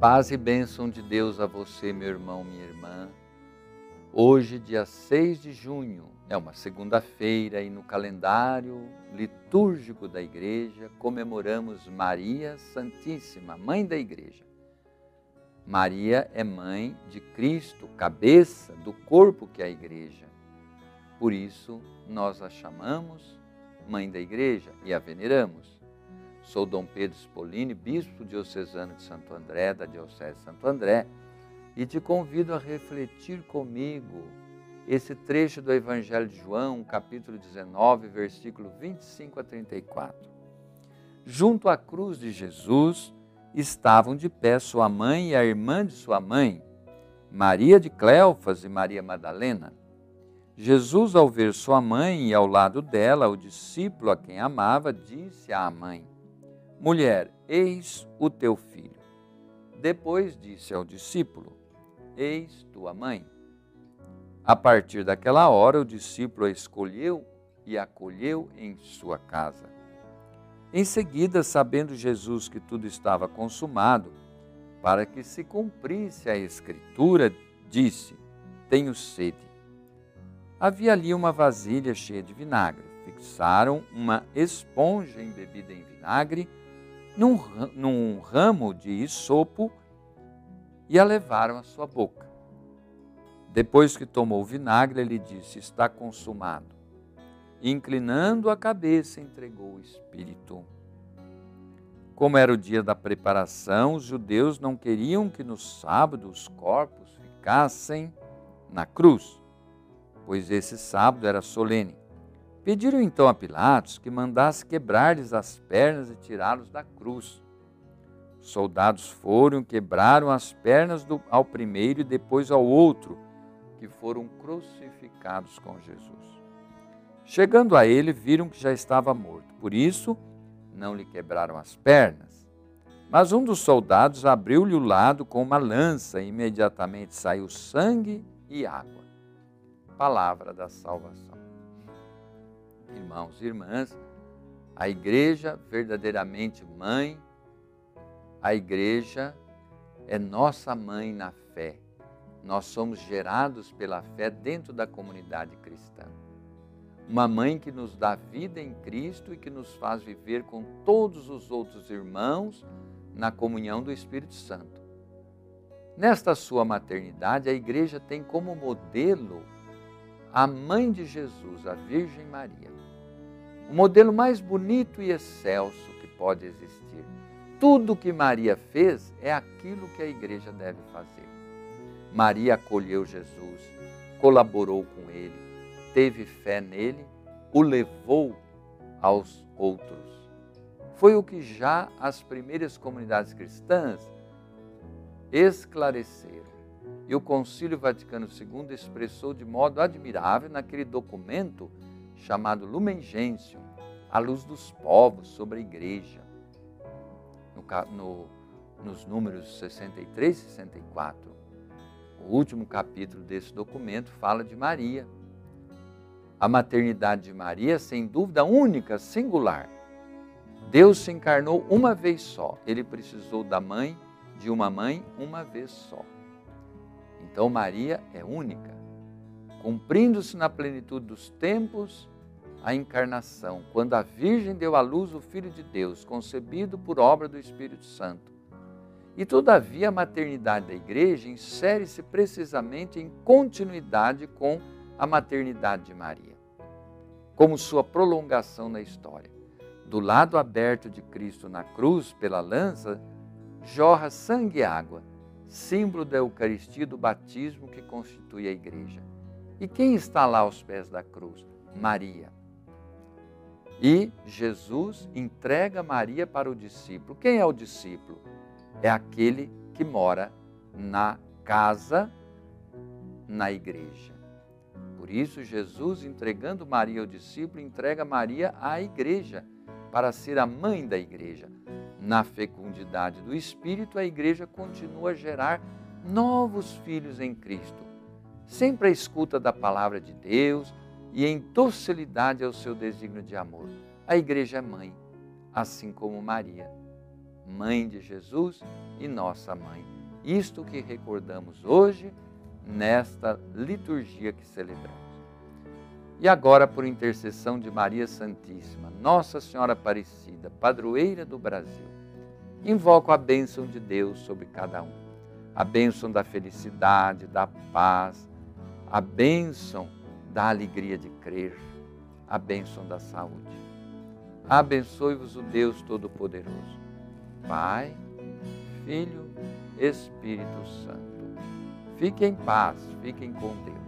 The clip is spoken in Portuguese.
Paz e bênção de Deus a você, meu irmão, minha irmã. Hoje, dia 6 de junho, é uma segunda-feira e no calendário litúrgico da igreja comemoramos Maria Santíssima, mãe da igreja. Maria é mãe de Cristo, cabeça do corpo que é a igreja. Por isso, nós a chamamos mãe da igreja e a veneramos. Sou Dom Pedro Spolini, bispo diocesano de Santo André, da Diocese de Santo André, e te convido a refletir comigo esse trecho do Evangelho de João, capítulo 19, versículo 25 a 34. Junto à cruz de Jesus estavam de pé sua mãe e a irmã de sua mãe, Maria de Cleofas e Maria Madalena. Jesus, ao ver sua mãe e ao lado dela o discípulo a quem amava, disse à mãe: Mulher, eis o teu filho. Depois disse ao discípulo: Eis tua mãe. A partir daquela hora, o discípulo a escolheu e acolheu em sua casa. Em seguida, sabendo Jesus que tudo estava consumado, para que se cumprisse a Escritura, disse: Tenho sede. Havia ali uma vasilha cheia de vinagre. Fixaram uma esponja embebida em vinagre num, num ramo de isopo e a levaram à sua boca. Depois que tomou o vinagre, ele disse: Está consumado. Inclinando a cabeça, entregou o espírito. Como era o dia da preparação, os judeus não queriam que no sábado os corpos ficassem na cruz, pois esse sábado era solene. Pediram então a Pilatos que mandasse quebrar-lhes as pernas e tirá-los da cruz. Os soldados foram quebraram as pernas do, ao primeiro e depois ao outro, que foram crucificados com Jesus. Chegando a ele, viram que já estava morto. Por isso, não lhe quebraram as pernas. Mas um dos soldados abriu-lhe o lado com uma lança e imediatamente saiu sangue e água. Palavra da salvação irmãos e irmãs, a igreja verdadeiramente mãe, a igreja é nossa mãe na fé. Nós somos gerados pela fé dentro da comunidade cristã. Uma mãe que nos dá vida em Cristo e que nos faz viver com todos os outros irmãos na comunhão do Espírito Santo. Nesta sua maternidade, a igreja tem como modelo a mãe de Jesus, a Virgem Maria o modelo mais bonito e excelso que pode existir. Tudo que Maria fez é aquilo que a igreja deve fazer. Maria acolheu Jesus, colaborou com ele, teve fé nele, o levou aos outros. Foi o que já as primeiras comunidades cristãs esclareceram. E o Concílio Vaticano II expressou de modo admirável naquele documento chamado Lumen Gentium, a luz dos povos sobre a igreja, no, no, nos números 63 e 64. O último capítulo desse documento fala de Maria. A maternidade de Maria, sem dúvida única, singular. Deus se encarnou uma vez só. Ele precisou da mãe, de uma mãe, uma vez só. Então Maria é única. Cumprindo-se na plenitude dos tempos, a encarnação, quando a Virgem deu à luz o Filho de Deus, concebido por obra do Espírito Santo. E todavia a maternidade da igreja insere-se precisamente em continuidade com a maternidade de Maria, como sua prolongação na história. Do lado aberto de Cristo na cruz, pela lança, jorra sangue e água, símbolo da Eucaristia do batismo que constitui a igreja. E quem está lá aos pés da cruz? Maria. E Jesus entrega Maria para o discípulo. Quem é o discípulo? É aquele que mora na casa, na igreja. Por isso, Jesus, entregando Maria ao discípulo, entrega Maria à igreja, para ser a mãe da igreja. Na fecundidade do Espírito, a igreja continua a gerar novos filhos em Cristo. Sempre a escuta da palavra de Deus, e em docilidade ao seu desígnio de amor. A igreja é mãe, assim como Maria, mãe de Jesus e nossa mãe. Isto que recordamos hoje nesta liturgia que celebramos. E agora, por intercessão de Maria Santíssima, Nossa Senhora Aparecida, padroeira do Brasil, invoco a bênção de Deus sobre cada um. A bênção da felicidade, da paz, a bênção da alegria de crer, a bênção da saúde. Abençoe-vos o Deus Todo-Poderoso, Pai, Filho, Espírito Santo. Fiquem em paz, fiquem com Deus.